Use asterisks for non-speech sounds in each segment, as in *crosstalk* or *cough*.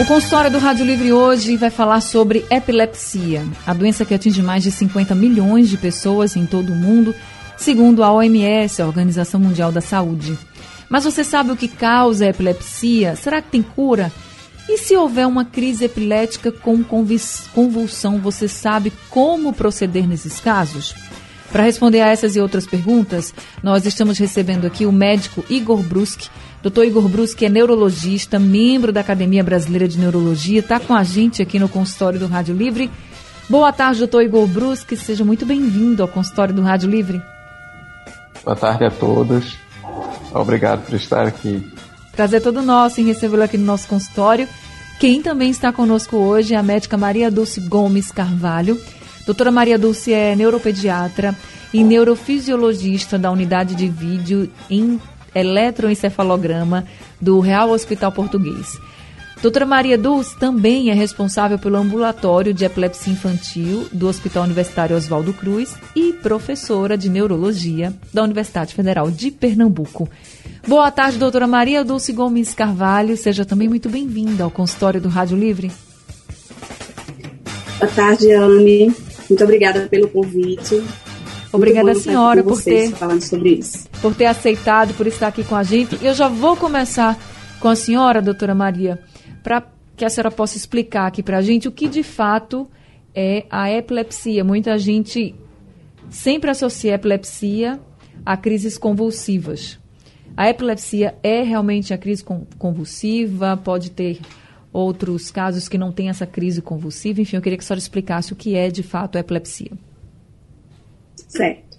O consultório do Rádio Livre hoje vai falar sobre epilepsia, a doença que atinge mais de 50 milhões de pessoas em todo o mundo, segundo a OMS, a Organização Mundial da Saúde. Mas você sabe o que causa a epilepsia? Será que tem cura? E se houver uma crise epilética com convulsão, você sabe como proceder nesses casos? Para responder a essas e outras perguntas, nós estamos recebendo aqui o médico Igor Bruschi, Dr. Igor Bruschi é neurologista, membro da Academia Brasileira de Neurologia, está com a gente aqui no consultório do Rádio Livre. Boa tarde, doutor Igor Bruschi, seja muito bem-vindo ao consultório do Rádio Livre. Boa tarde a todos. Obrigado por estar aqui. Prazer todo nosso em recebê-lo aqui no nosso consultório. Quem também está conosco hoje é a médica Maria Dulce Gomes Carvalho. Doutora Maria Dulce é neuropediatra e neurofisiologista da unidade de vídeo em eletroencefalograma do Real Hospital Português. Doutora Maria Dulce também é responsável pelo ambulatório de epilepsia infantil do Hospital Universitário Oswaldo Cruz e professora de neurologia da Universidade Federal de Pernambuco. Boa tarde, doutora Maria Dulce Gomes Carvalho. Seja também muito bem-vinda ao consultório do Rádio Livre. Boa tarde, Anne. Muito obrigada pelo convite. Obrigada, senhora, por ter falando sobre isso. Por ter aceitado, por estar aqui com a gente. Eu já vou começar com a senhora, doutora Maria, para que a senhora possa explicar aqui para a gente o que de fato é a epilepsia. Muita gente sempre associa a epilepsia a crises convulsivas. A epilepsia é realmente a crise convulsiva? Pode ter outros casos que não tem essa crise convulsiva? Enfim, eu queria que a senhora explicasse o que é de fato a epilepsia. Certo.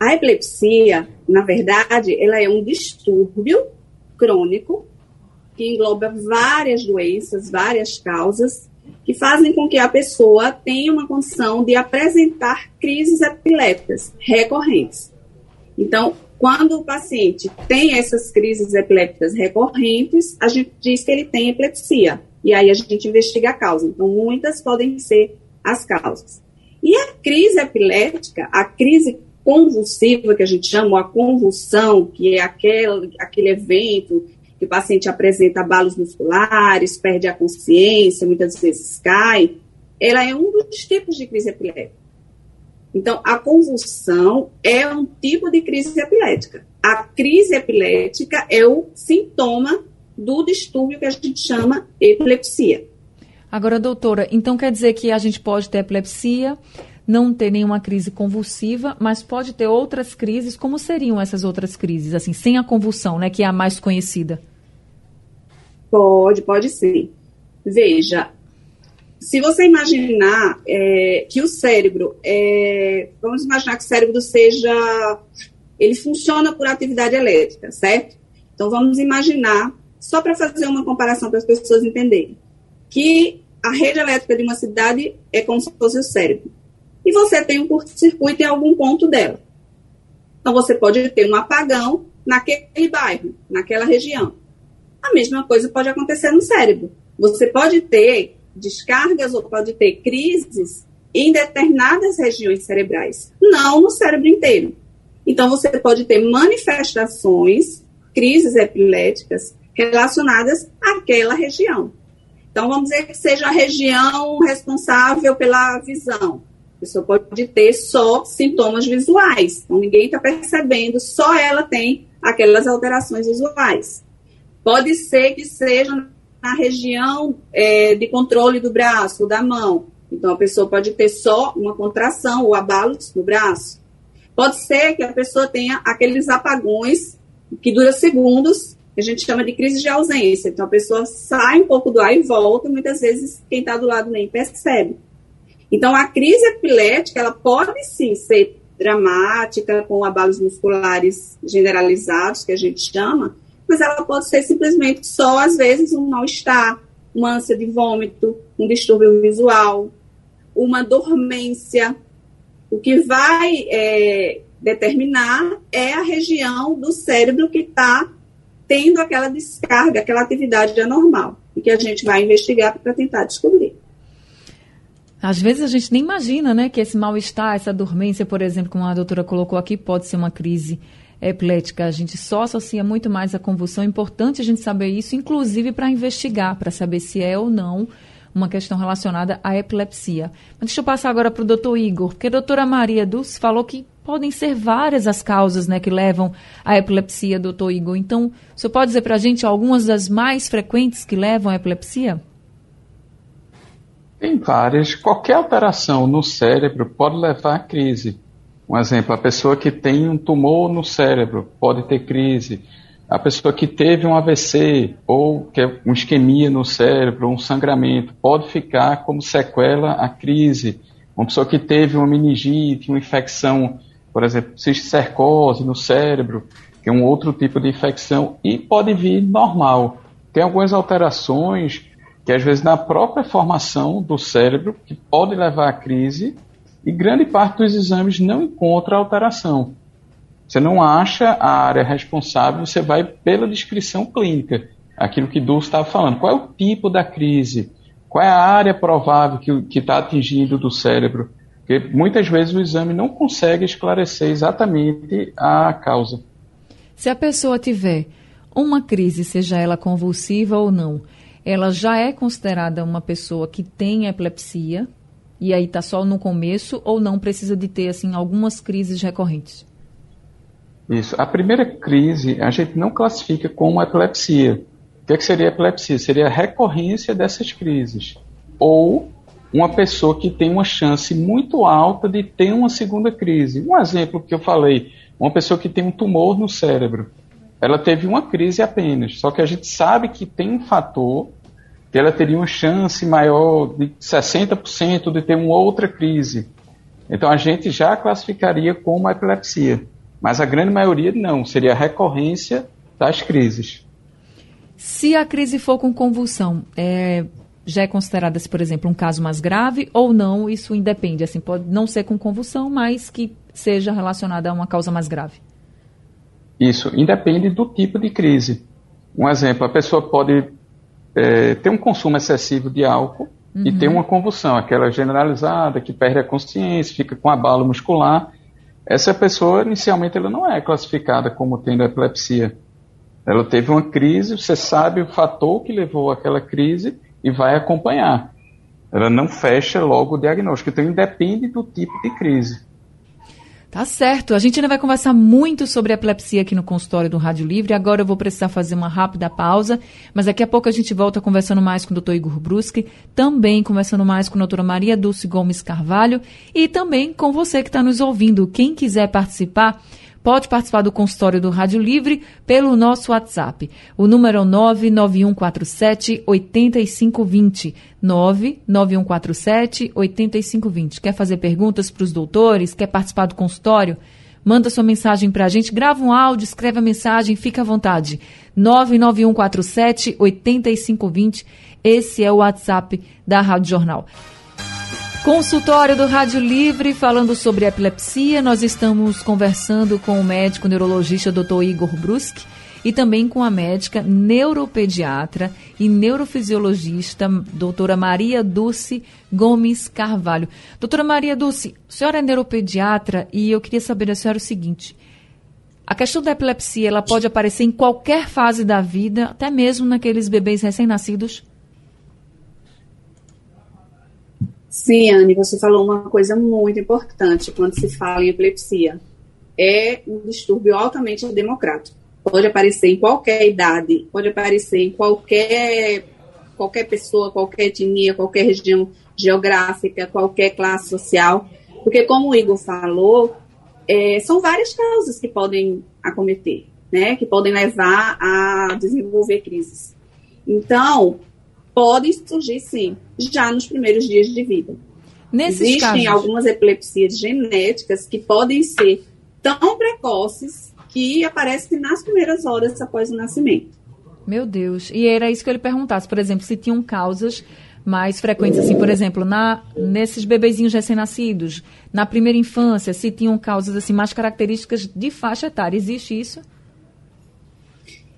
A epilepsia, na verdade, ela é um distúrbio crônico que engloba várias doenças, várias causas, que fazem com que a pessoa tenha uma condição de apresentar crises epilépticas recorrentes. Então, quando o paciente tem essas crises epilépticas recorrentes, a gente diz que ele tem epilepsia. E aí a gente investiga a causa. Então, muitas podem ser as causas. E a crise epilética, a crise convulsiva, que a gente chama, a convulsão, que é aquele, aquele evento que o paciente apresenta abalos musculares, perde a consciência, muitas vezes cai, ela é um dos tipos de crise epilética. Então, a convulsão é um tipo de crise epilética. A crise epilética é o sintoma do distúrbio que a gente chama epilepsia. Agora, doutora, então quer dizer que a gente pode ter epilepsia, não ter nenhuma crise convulsiva, mas pode ter outras crises. Como seriam essas outras crises, assim, sem a convulsão, né, que é a mais conhecida? Pode, pode sim. Veja, se você imaginar é, que o cérebro, é, vamos imaginar que o cérebro seja, ele funciona por atividade elétrica, certo? Então vamos imaginar, só para fazer uma comparação para as pessoas entenderem, que a rede elétrica de uma cidade é como se fosse o cérebro. E você tem um curto-circuito em algum ponto dela. Então, você pode ter um apagão naquele bairro, naquela região. A mesma coisa pode acontecer no cérebro. Você pode ter descargas ou pode ter crises em determinadas regiões cerebrais, não no cérebro inteiro. Então, você pode ter manifestações, crises epiléticas relacionadas àquela região. Então, vamos dizer que seja a região responsável pela visão. A pessoa pode ter só sintomas visuais, então ninguém está percebendo, só ela tem aquelas alterações visuais. Pode ser que seja na região é, de controle do braço, da mão. Então, a pessoa pode ter só uma contração ou abalos no braço. Pode ser que a pessoa tenha aqueles apagões que duram segundos que a gente chama de crise de ausência. Então, a pessoa sai um pouco do ar e volta, muitas vezes quem está do lado nem percebe. Então, a crise epilética, ela pode sim ser dramática, com abalos musculares generalizados, que a gente chama, mas ela pode ser simplesmente só, às vezes, um mal-estar, uma ânsia de vômito, um distúrbio visual, uma dormência, O que vai é, determinar é a região do cérebro que está tendo aquela descarga, aquela atividade anormal, e que a gente vai investigar para tentar descobrir. Às vezes a gente nem imagina, né, que esse mal-estar, essa dormência, por exemplo, como a doutora colocou aqui, pode ser uma crise epilética. A gente só associa muito mais a convulsão. É importante a gente saber isso, inclusive para investigar, para saber se é ou não uma questão relacionada à epilepsia. Mas deixa eu passar agora para o doutor Igor, porque a doutora Maria Dulce falou que podem ser várias as causas né, que levam à epilepsia, doutor Igor. Então, o senhor pode dizer para a gente algumas das mais frequentes que levam à epilepsia? Tem várias. Qualquer alteração no cérebro pode levar à crise. Um exemplo, a pessoa que tem um tumor no cérebro pode ter crise. A pessoa que teve um AVC ou que é uma isquemia no cérebro, um sangramento, pode ficar como sequela a crise. Uma pessoa que teve uma meningite, uma infecção, por exemplo, cisticercose no cérebro, que é um outro tipo de infecção, e pode vir normal. Tem algumas alterações que às vezes na própria formação do cérebro que pode levar à crise e grande parte dos exames não encontra alteração. Você não acha a área responsável, você vai pela descrição clínica, aquilo que Dulce estava falando. Qual é o tipo da crise? Qual é a área provável que está atingindo do cérebro? Porque muitas vezes o exame não consegue esclarecer exatamente a causa. Se a pessoa tiver uma crise, seja ela convulsiva ou não, ela já é considerada uma pessoa que tem epilepsia, e aí está só no começo, ou não precisa de ter assim algumas crises recorrentes? Isso. A primeira crise a gente não classifica como epilepsia. O que, é que seria epilepsia? Seria a recorrência dessas crises. Ou uma pessoa que tem uma chance muito alta de ter uma segunda crise. Um exemplo que eu falei, uma pessoa que tem um tumor no cérebro. Ela teve uma crise apenas, só que a gente sabe que tem um fator ela teria uma chance maior de 60% de ter uma outra crise. Então a gente já classificaria como epilepsia, mas a grande maioria não, seria a recorrência das crises. Se a crise for com convulsão, é, já é considerada, por exemplo, um caso mais grave ou não? Isso independe, assim, pode não ser com convulsão, mas que seja relacionada a uma causa mais grave. Isso, independe do tipo de crise. Um exemplo, a pessoa pode é, ter um consumo excessivo de álcool uhum. e ter uma convulsão, aquela generalizada que perde a consciência, fica com abalo muscular. Essa pessoa, inicialmente, ela não é classificada como tendo epilepsia. Ela teve uma crise, você sabe o fator que levou àquela crise e vai acompanhar. Ela não fecha logo o diagnóstico. Então, independe do tipo de crise. Tá certo. A gente ainda vai conversar muito sobre epilepsia aqui no consultório do Rádio Livre. Agora eu vou precisar fazer uma rápida pausa, mas daqui a pouco a gente volta conversando mais com o Dr. Igor Bruschi, também conversando mais com a doutora Maria Dulce Gomes Carvalho e também com você que está nos ouvindo. Quem quiser participar, pode participar do consultório do Rádio Livre pelo nosso WhatsApp. O número é 99147 8520. 99147 8520. Quer fazer perguntas para os doutores? Quer participar do consultório? Manda sua mensagem para a gente, grava um áudio, escreve a mensagem, fica à vontade. 99147 8520. Esse é o WhatsApp da Rádio Jornal. Consultório do Rádio Livre, falando sobre epilepsia. Nós estamos conversando com o médico neurologista Dr. Igor Bruschi e também com a médica neuropediatra e neurofisiologista doutora Maria Dulce Gomes Carvalho. Doutora Maria Dulce, a senhora é neuropediatra e eu queria saber da senhora o seguinte. A questão da epilepsia, ela pode aparecer em qualquer fase da vida, até mesmo naqueles bebês recém-nascidos? Sim, Anne, você falou uma coisa muito importante quando se fala em epilepsia. É um distúrbio altamente democrático. Pode aparecer em qualquer idade, pode aparecer em qualquer, qualquer pessoa, qualquer etnia, qualquer região geográfica, qualquer classe social. Porque, como o Igor falou, é, são várias causas que podem acometer, né? Que podem levar a desenvolver crises. Então, podem surgir sim, já nos primeiros dias de vida. Nesses Existem casos... algumas epilepsias genéticas que podem ser tão precoces que aparecem nas primeiras horas após o nascimento. Meu Deus. E era isso que eu lhe perguntasse, por exemplo, se tinham causas mais frequentes, assim, por exemplo, na, nesses bebezinhos recém-nascidos, na primeira infância, se tinham causas assim mais características de faixa etária. Existe isso?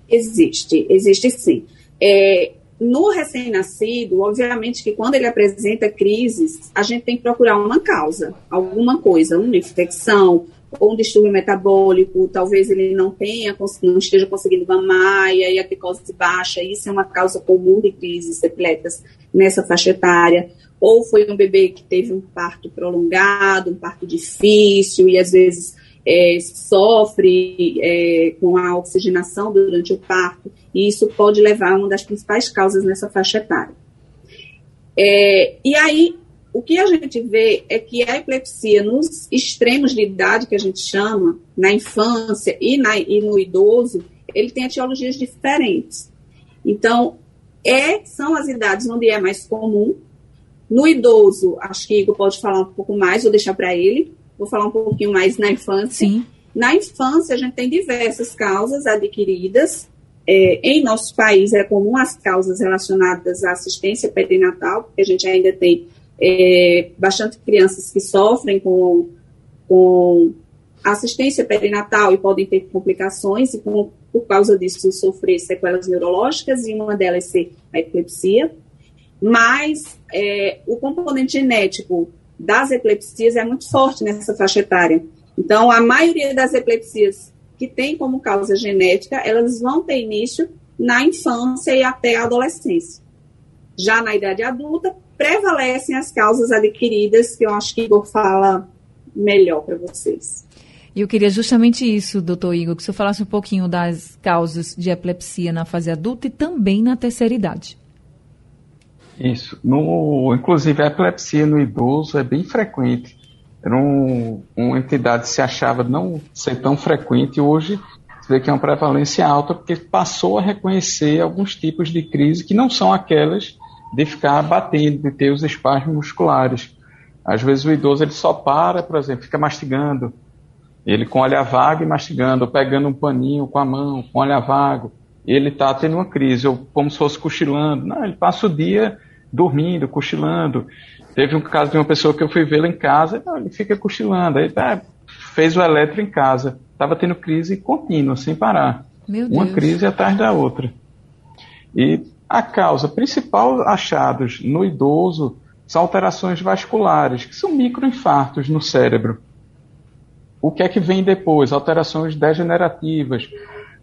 Existe, existe sim. É, no recém-nascido, obviamente que quando ele apresenta crises, a gente tem que procurar uma causa, alguma coisa, uma infecção ou um distúrbio metabólico, talvez ele não tenha, não esteja conseguindo mamar, e aí a glicose baixa, isso é uma causa comum de crises epilépticas nessa faixa etária. Ou foi um bebê que teve um parto prolongado, um parto difícil, e às vezes é, sofre é, com a oxigenação durante o parto, e isso pode levar a uma das principais causas nessa faixa etária. É, e aí, o que a gente vê é que a epilepsia nos extremos de idade, que a gente chama, na infância e, na, e no idoso, ele tem etiologias diferentes. Então, é, são as idades onde é mais comum. No idoso, acho que Igor pode falar um pouco mais, vou deixar para ele, Vou falar um pouquinho mais na infância. Sim. Na infância, a gente tem diversas causas adquiridas. É, em nosso país, é comum as causas relacionadas à assistência perinatal, porque a gente ainda tem é, bastante crianças que sofrem com, com assistência perinatal e podem ter complicações e, com, por causa disso, sofrer sequelas neurológicas, e uma delas ser a epilepsia. Mas é, o componente genético das epilepsias é muito forte nessa faixa etária. Então, a maioria das epilepsias que tem como causa genética, elas vão ter início na infância e até a adolescência. Já na idade adulta, prevalecem as causas adquiridas, que eu acho que Igor fala melhor para vocês. E eu queria justamente isso, doutor Igor, que o senhor falasse um pouquinho das causas de epilepsia na fase adulta e também na terceira idade. Isso. No, inclusive, a epilepsia no idoso é bem frequente. Era um, uma entidade que se achava não ser tão frequente, hoje você vê que é uma prevalência alta, porque passou a reconhecer alguns tipos de crise que não são aquelas de ficar batendo, de ter os espasmos musculares. Às vezes o idoso ele só para, por exemplo, fica mastigando. Ele com olho vago e mastigando, ou pegando um paninho com a mão, com olho vago. Ele está tendo uma crise, ou como se fosse cochilando. Não, ele passa o dia dormindo, cochilando. Teve um caso de uma pessoa que eu fui vê-la em casa, ele fica cochilando. Aí tá, fez o eletro em casa. Estava tendo crise contínua, sem parar. Uma crise atrás da outra. E a causa principal achados no idoso são alterações vasculares, que são microinfartos no cérebro. O que é que vem depois? Alterações degenerativas.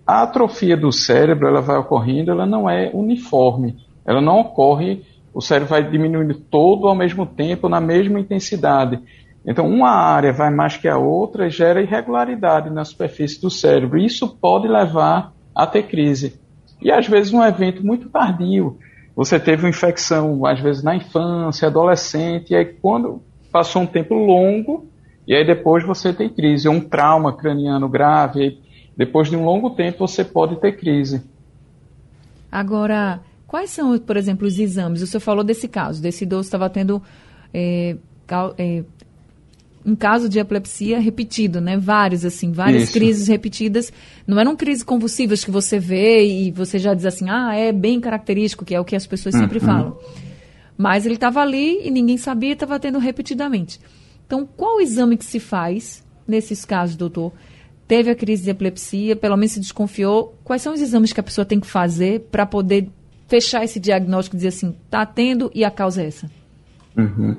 A atrofia do cérebro, ela vai ocorrendo, ela não é uniforme. Ela não ocorre o cérebro vai diminuindo todo ao mesmo tempo, na mesma intensidade. Então, uma área vai mais que a outra e gera irregularidade na superfície do cérebro. Isso pode levar a ter crise. E às vezes um evento muito tardio. Você teve uma infecção, às vezes na infância, adolescente, e aí quando passou um tempo longo, e aí depois você tem crise. Um trauma craniano grave, depois de um longo tempo você pode ter crise. Agora, Quais são, por exemplo, os exames? O senhor falou desse caso, desse idoso estava tendo é, é, um caso de epilepsia repetido, né? Vários, assim, várias Isso. crises repetidas. Não eram crises convulsivas que você vê e você já diz assim, ah, é bem característico, que é o que as pessoas sempre uhum. falam. Mas ele estava ali e ninguém sabia, estava tendo repetidamente. Então, qual o exame que se faz nesses casos, doutor? Teve a crise de epilepsia, pelo menos se desconfiou. Quais são os exames que a pessoa tem que fazer para poder fechar esse diagnóstico e dizer assim, está tendo e a causa é essa? Uhum.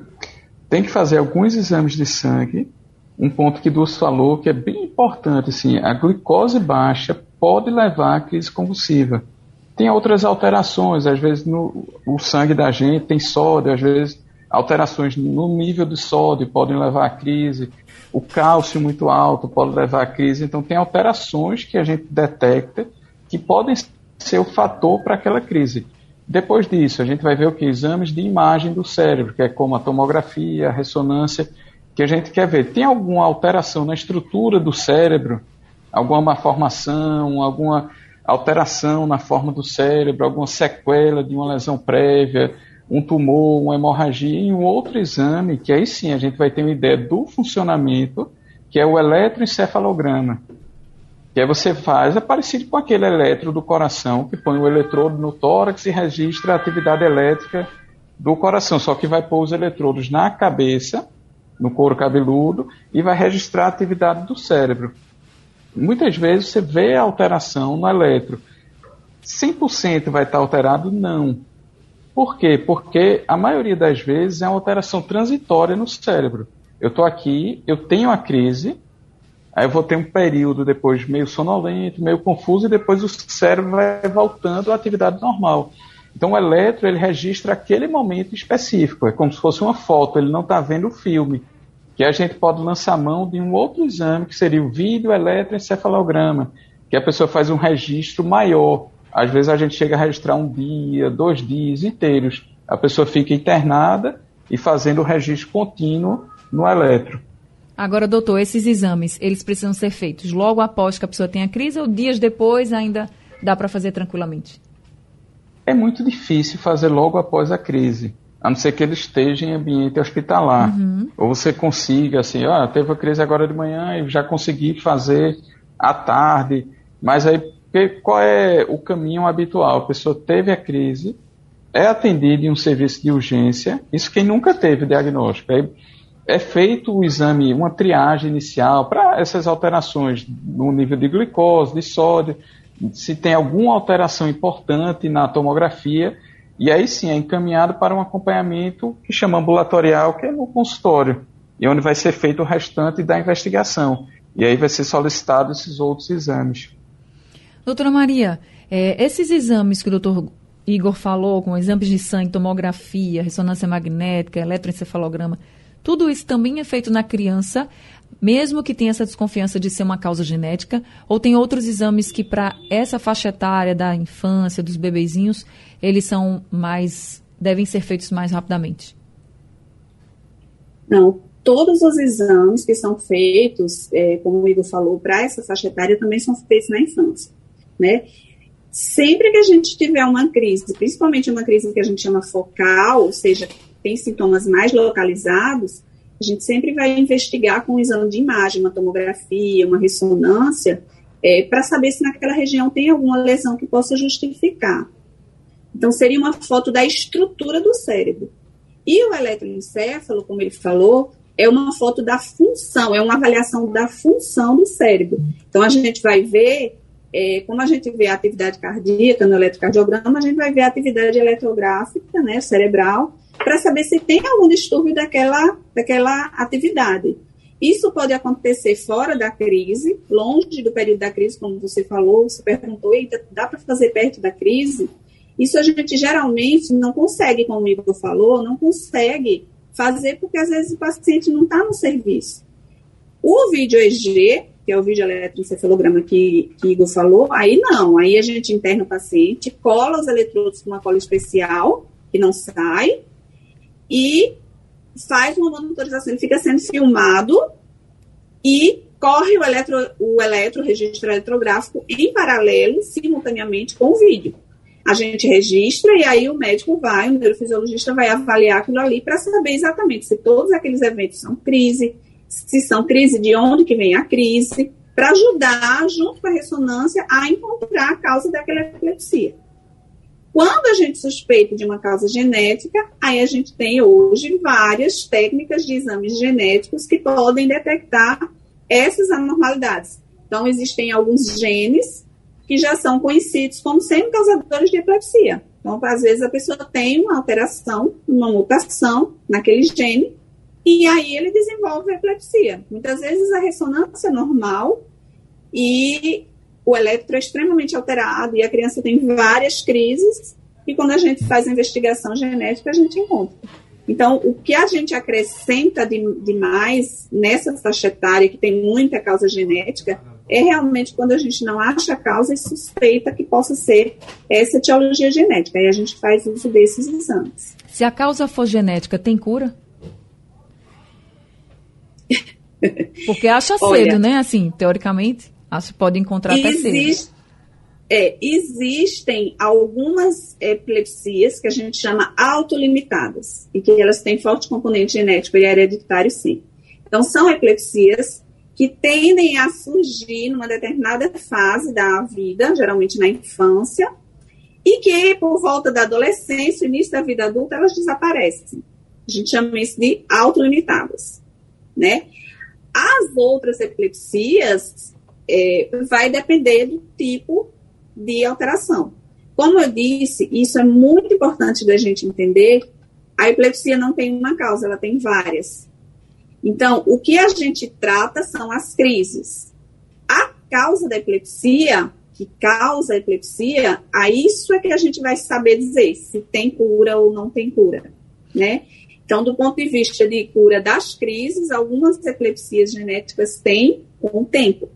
Tem que fazer alguns exames de sangue. Um ponto que Dulce falou que é bem importante, assim, a glicose baixa pode levar à crise convulsiva. Tem outras alterações, às vezes no, o sangue da gente tem sódio, às vezes alterações no nível de sódio podem levar à crise, o cálcio muito alto pode levar à crise, então tem alterações que a gente detecta que podem ser o fator para aquela crise. Depois disso, a gente vai ver o que? Exames de imagem do cérebro, que é como a tomografia, a ressonância, que a gente quer ver. Tem alguma alteração na estrutura do cérebro? Alguma malformação, alguma alteração na forma do cérebro, alguma sequela de uma lesão prévia, um tumor, uma hemorragia, e um outro exame, que aí sim a gente vai ter uma ideia do funcionamento, que é o eletroencefalograma. Que aí você faz, é parecido com aquele eletro do coração, que põe o eletrodo no tórax e registra a atividade elétrica do coração, só que vai pôr os eletrodos na cabeça, no couro cabeludo, e vai registrar a atividade do cérebro. Muitas vezes você vê a alteração no eletro. 100% vai estar alterado? Não. Por quê? Porque a maioria das vezes é uma alteração transitória no cérebro. Eu estou aqui, eu tenho a crise, aí eu vou ter um período depois meio sonolento, meio confuso, e depois o cérebro vai voltando à atividade normal. Então o eletro ele registra aquele momento específico, é como se fosse uma foto, ele não está vendo o filme. Que a gente pode lançar mão de um outro exame, que seria o vídeo eletroencefalograma, que a pessoa faz um registro maior. Às vezes a gente chega a registrar um dia, dois dias inteiros. A pessoa fica internada e fazendo o registro contínuo no eletro. Agora, doutor, esses exames, eles precisam ser feitos logo após que a pessoa tenha crise ou dias depois ainda dá para fazer tranquilamente? É muito difícil fazer logo após a crise, a não ser que ele esteja em ambiente hospitalar. Uhum. Ou você consiga, assim, ah, teve a crise agora de manhã e já consegui fazer à tarde. Mas aí, qual é o caminho habitual? A pessoa teve a crise, é atendida em um serviço de urgência, isso quem nunca teve diagnóstico. Aí, é feito o exame, uma triagem inicial para essas alterações no nível de glicose, de sódio, se tem alguma alteração importante na tomografia, e aí sim é encaminhado para um acompanhamento que chama ambulatorial, que é no consultório, e onde vai ser feito o restante da investigação. E aí vai ser solicitado esses outros exames. Doutora Maria, é, esses exames que o doutor Igor falou, com exames de sangue, tomografia, ressonância magnética, eletroencefalograma, tudo isso também é feito na criança, mesmo que tenha essa desconfiança de ser uma causa genética, ou tem outros exames que para essa faixa etária da infância, dos bebezinhos, eles são mais devem ser feitos mais rapidamente? Não, todos os exames que são feitos, é, como o Igor falou, para essa faixa etária também são feitos na infância, né? Sempre que a gente tiver uma crise, principalmente uma crise que a gente chama focal, ou seja, tem sintomas mais localizados, a gente sempre vai investigar com um exame de imagem, uma tomografia, uma ressonância, é, para saber se naquela região tem alguma lesão que possa justificar. Então, seria uma foto da estrutura do cérebro. E o eletroencefalo, como ele falou, é uma foto da função, é uma avaliação da função do cérebro. Então, a gente vai ver, é, como a gente vê a atividade cardíaca no eletrocardiograma, a gente vai ver a atividade eletrográfica, né, cerebral, para saber se tem algum distúrbio daquela, daquela atividade. Isso pode acontecer fora da crise, longe do período da crise, como você falou, você perguntou, dá para fazer perto da crise? Isso a gente geralmente não consegue, como o Igor falou, não consegue fazer porque às vezes o paciente não está no serviço. O vídeo EG, que é o vídeo eletroencefalograma que, que Igor falou, aí não, aí a gente interna o paciente, cola os eletrodos com uma cola especial, que não sai, e faz uma monitorização, ele fica sendo filmado e corre o eletro, o eletro, o registro eletrográfico em paralelo, simultaneamente com o vídeo. A gente registra e aí o médico vai, o neurofisiologista vai avaliar aquilo ali para saber exatamente se todos aqueles eventos são crise, se são crise, de onde que vem a crise, para ajudar, junto com a ressonância, a encontrar a causa daquela epilepsia. Quando a gente suspeita de uma causa genética, aí a gente tem hoje várias técnicas de exames genéticos que podem detectar essas anormalidades. Então, existem alguns genes que já são conhecidos como sendo causadores de epilepsia. Então, às vezes, a pessoa tem uma alteração, uma mutação naquele gene, e aí ele desenvolve a epilepsia. Muitas vezes a ressonância é normal e o eletro é extremamente alterado e a criança tem várias crises, e quando a gente faz a investigação genética, a gente encontra. Então, o que a gente acrescenta de, de nessa faixa etária, que tem muita causa genética, é realmente quando a gente não acha a causa e suspeita que possa ser essa etiologia genética. Aí a gente faz uso desses exames. Se a causa for genética, tem cura? *laughs* Porque acha Olha, cedo, né? Assim, teoricamente. Acho que pode encontrar existe, é, existem algumas epilepsias que a gente chama autolimitadas e que elas têm forte componente genético e hereditário, sim. Então, são epilepsias que tendem a surgir numa determinada fase da vida, geralmente na infância, e que por volta da adolescência, início da vida adulta, elas desaparecem. A gente chama isso de autolimitadas, né? As outras epilepsias é, vai depender do tipo de alteração. Como eu disse, isso é muito importante da gente entender. A epilepsia não tem uma causa, ela tem várias. Então, o que a gente trata são as crises. A causa da epilepsia, que causa a epilepsia, a isso é que a gente vai saber dizer se tem cura ou não tem cura, né? Então, do ponto de vista de cura das crises, algumas epilepsias genéticas têm com o tempo.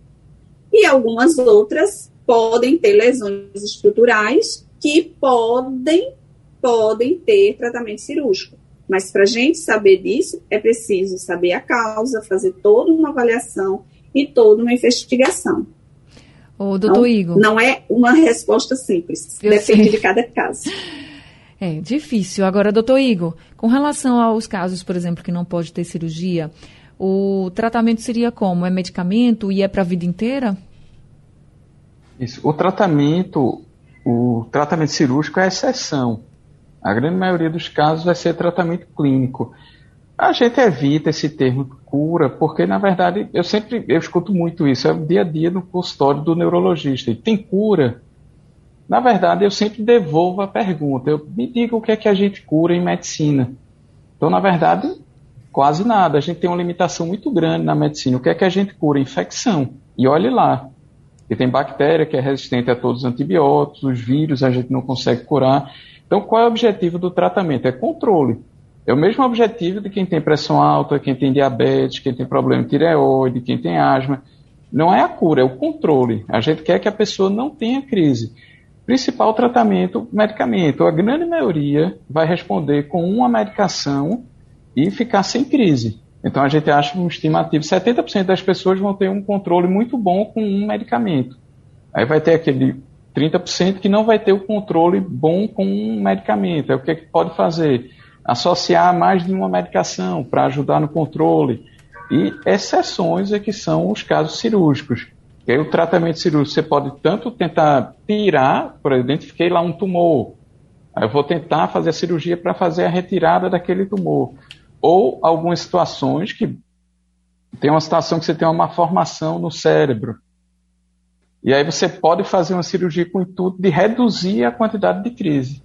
E algumas outras podem ter lesões estruturais que podem, podem ter tratamento cirúrgico. Mas para a gente saber disso, é preciso saber a causa, fazer toda uma avaliação e toda uma investigação. O doutor então, Igor. Não é uma resposta simples, Eu depende sei. de cada caso. *laughs* É difícil. Agora, doutor Igor, com relação aos casos, por exemplo, que não pode ter cirurgia, o tratamento seria como? É medicamento e é para a vida inteira? Isso. O tratamento, o tratamento cirúrgico é exceção. A grande maioria dos casos vai ser tratamento clínico. A gente evita esse termo cura, porque na verdade eu sempre eu escuto muito isso, é o dia a dia no consultório do neurologista. Tem cura? Na verdade, eu sempre devolvo a pergunta. Eu me diga o que é que a gente cura em medicina. Então, na verdade, quase nada. A gente tem uma limitação muito grande na medicina. O que é que a gente cura? Infecção. E olhe lá. E tem bactéria que é resistente a todos os antibióticos, os vírus a gente não consegue curar. Então, qual é o objetivo do tratamento? É controle. É o mesmo objetivo de quem tem pressão alta, quem tem diabetes, quem tem problema de tireoide, quem tem asma. Não é a cura, é o controle. A gente quer que a pessoa não tenha crise. Principal tratamento, medicamento. A grande maioria vai responder com uma medicação e ficar sem crise. Então a gente acha um estimativo, 70% das pessoas vão ter um controle muito bom com um medicamento. Aí vai ter aquele 30% que não vai ter o controle bom com um medicamento. É o que, é que pode fazer? Associar mais de uma medicação para ajudar no controle. E exceções é que são os casos cirúrgicos. E aí o tratamento cirúrgico você pode tanto tentar tirar, por exemplo, identifiquei lá um tumor. Aí eu vou tentar fazer a cirurgia para fazer a retirada daquele tumor ou algumas situações que tem uma situação que você tem uma malformação no cérebro. E aí você pode fazer uma cirurgia com o intuito de reduzir a quantidade de crise.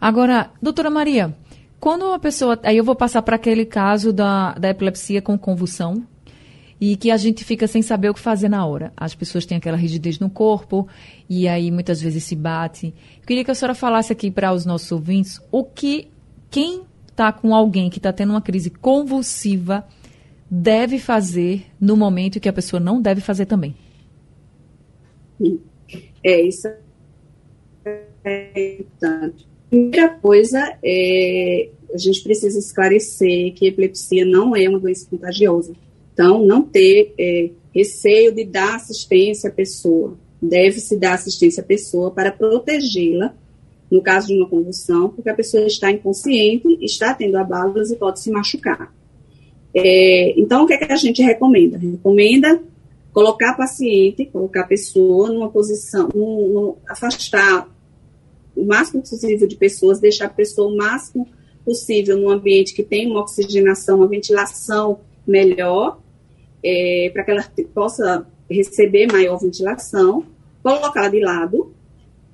Agora, doutora Maria, quando uma pessoa. Aí eu vou passar para aquele caso da, da epilepsia com convulsão, e que a gente fica sem saber o que fazer na hora. As pessoas têm aquela rigidez no corpo e aí muitas vezes se bate. Eu queria que a senhora falasse aqui para os nossos ouvintes o que quem está com alguém que está tendo uma crise convulsiva deve fazer no momento que a pessoa não deve fazer também? É, isso é importante. Primeira coisa, é, a gente precisa esclarecer que a epilepsia não é uma doença contagiosa. Então, não ter é, receio de dar assistência à pessoa. Deve-se dar assistência à pessoa para protegê-la no caso de uma convulsão, porque a pessoa está inconsciente, está tendo abalos e pode se machucar. É, então, o que, é que a gente recomenda? Recomenda colocar a paciente, colocar a pessoa numa posição, afastar o máximo possível de pessoas, deixar a pessoa o máximo possível num ambiente que tem uma oxigenação, uma ventilação melhor, é, para que ela possa receber maior ventilação, colocá-la de lado,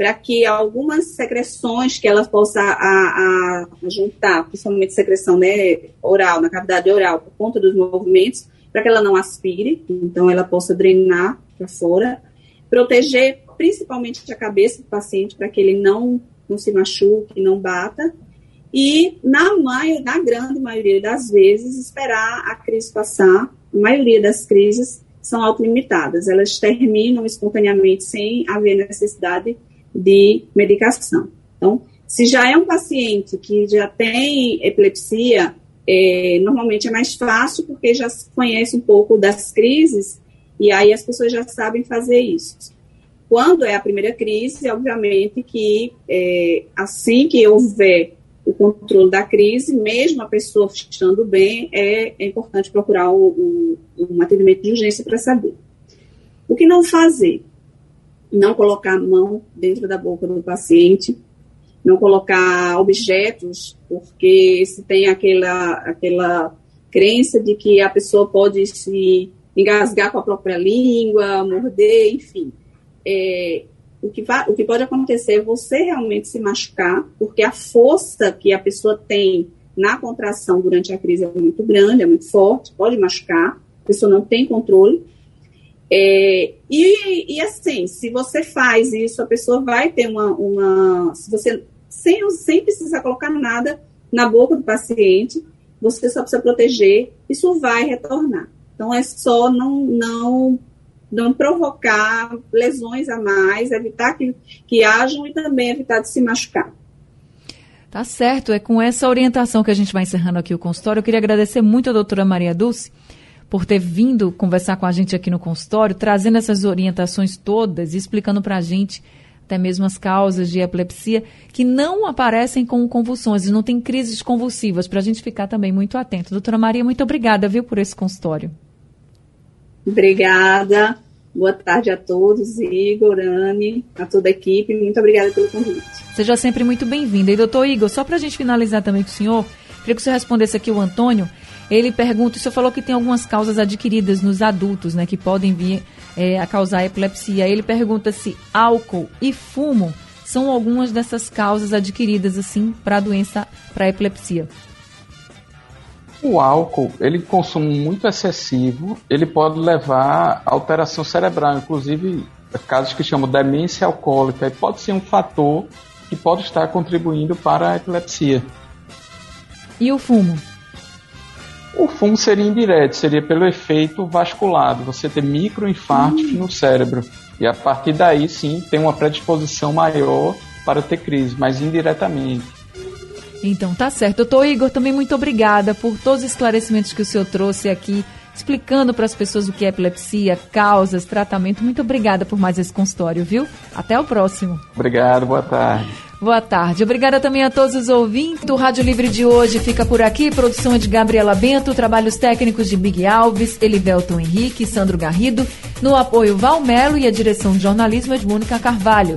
para que algumas secreções que ela possa a, a, juntar, principalmente secreção né, oral, na cavidade oral, por conta dos movimentos, para que ela não aspire, então ela possa drenar para fora, proteger principalmente a cabeça do paciente para que ele não, não se machuque, não bata, e na, maio, na grande maioria das vezes esperar a crise passar. A maioria das crises são autolimitadas, elas terminam espontaneamente sem haver necessidade de medicação. Então, se já é um paciente que já tem epilepsia, é, normalmente é mais fácil porque já conhece um pouco das crises e aí as pessoas já sabem fazer isso. Quando é a primeira crise, obviamente que é, assim que houver o controle da crise, mesmo a pessoa estando bem, é, é importante procurar um atendimento de urgência para saber. O que não fazer? Não colocar a mão dentro da boca do paciente, não colocar objetos, porque se tem aquela, aquela crença de que a pessoa pode se engasgar com a própria língua, morder, enfim. É, o, que o que pode acontecer é você realmente se machucar, porque a força que a pessoa tem na contração durante a crise é muito grande, é muito forte, pode machucar, a pessoa não tem controle. É, e, e, assim, se você faz isso, a pessoa vai ter uma. uma se você, sem, sem precisar colocar nada na boca do paciente, você só precisa proteger, isso vai retornar. Então, é só não, não, não provocar lesões a mais, evitar que, que hajam e também evitar de se machucar. Tá certo, é com essa orientação que a gente vai encerrando aqui o consultório. Eu queria agradecer muito a doutora Maria Dulce por ter vindo conversar com a gente aqui no consultório, trazendo essas orientações todas e explicando para a gente até mesmo as causas de epilepsia que não aparecem com convulsões e não tem crises convulsivas, para a gente ficar também muito atento. Doutora Maria, muito obrigada, viu, por esse consultório. Obrigada. Boa tarde a todos, Igor, Anne, a toda a equipe. Muito obrigada pelo convite. Seja sempre muito bem-vinda. E, doutor Igor, só para a gente finalizar também com o senhor, queria que o senhor respondesse aqui o Antônio. Ele pergunta, o senhor falou que tem algumas causas adquiridas nos adultos, né, que podem vir é, a causar epilepsia. Ele pergunta se álcool e fumo são algumas dessas causas adquiridas, assim, para a doença, para a epilepsia. O álcool, ele consumo muito excessivo, ele pode levar a alteração cerebral, inclusive casos que chamam demência alcoólica, e pode ser um fator que pode estar contribuindo para a epilepsia. E o fumo? O fumo seria indireto, seria pelo efeito vasculado, você ter microinfartos hum. no cérebro. E a partir daí, sim, tem uma predisposição maior para ter crise, mas indiretamente. Então, tá certo. Doutor Igor, também muito obrigada por todos os esclarecimentos que o senhor trouxe aqui, explicando para as pessoas o que é epilepsia, causas, tratamento. Muito obrigada por mais esse consultório, viu? Até o próximo. Obrigado, boa tarde. Boa tarde. Obrigada também a todos os ouvintes. O Rádio Livre de hoje fica por aqui. Produção é de Gabriela Bento, trabalhos técnicos de Big Alves, Elivelton Henrique, Sandro Garrido. No apoio Valmelo e a direção de jornalismo é de Mônica Carvalho.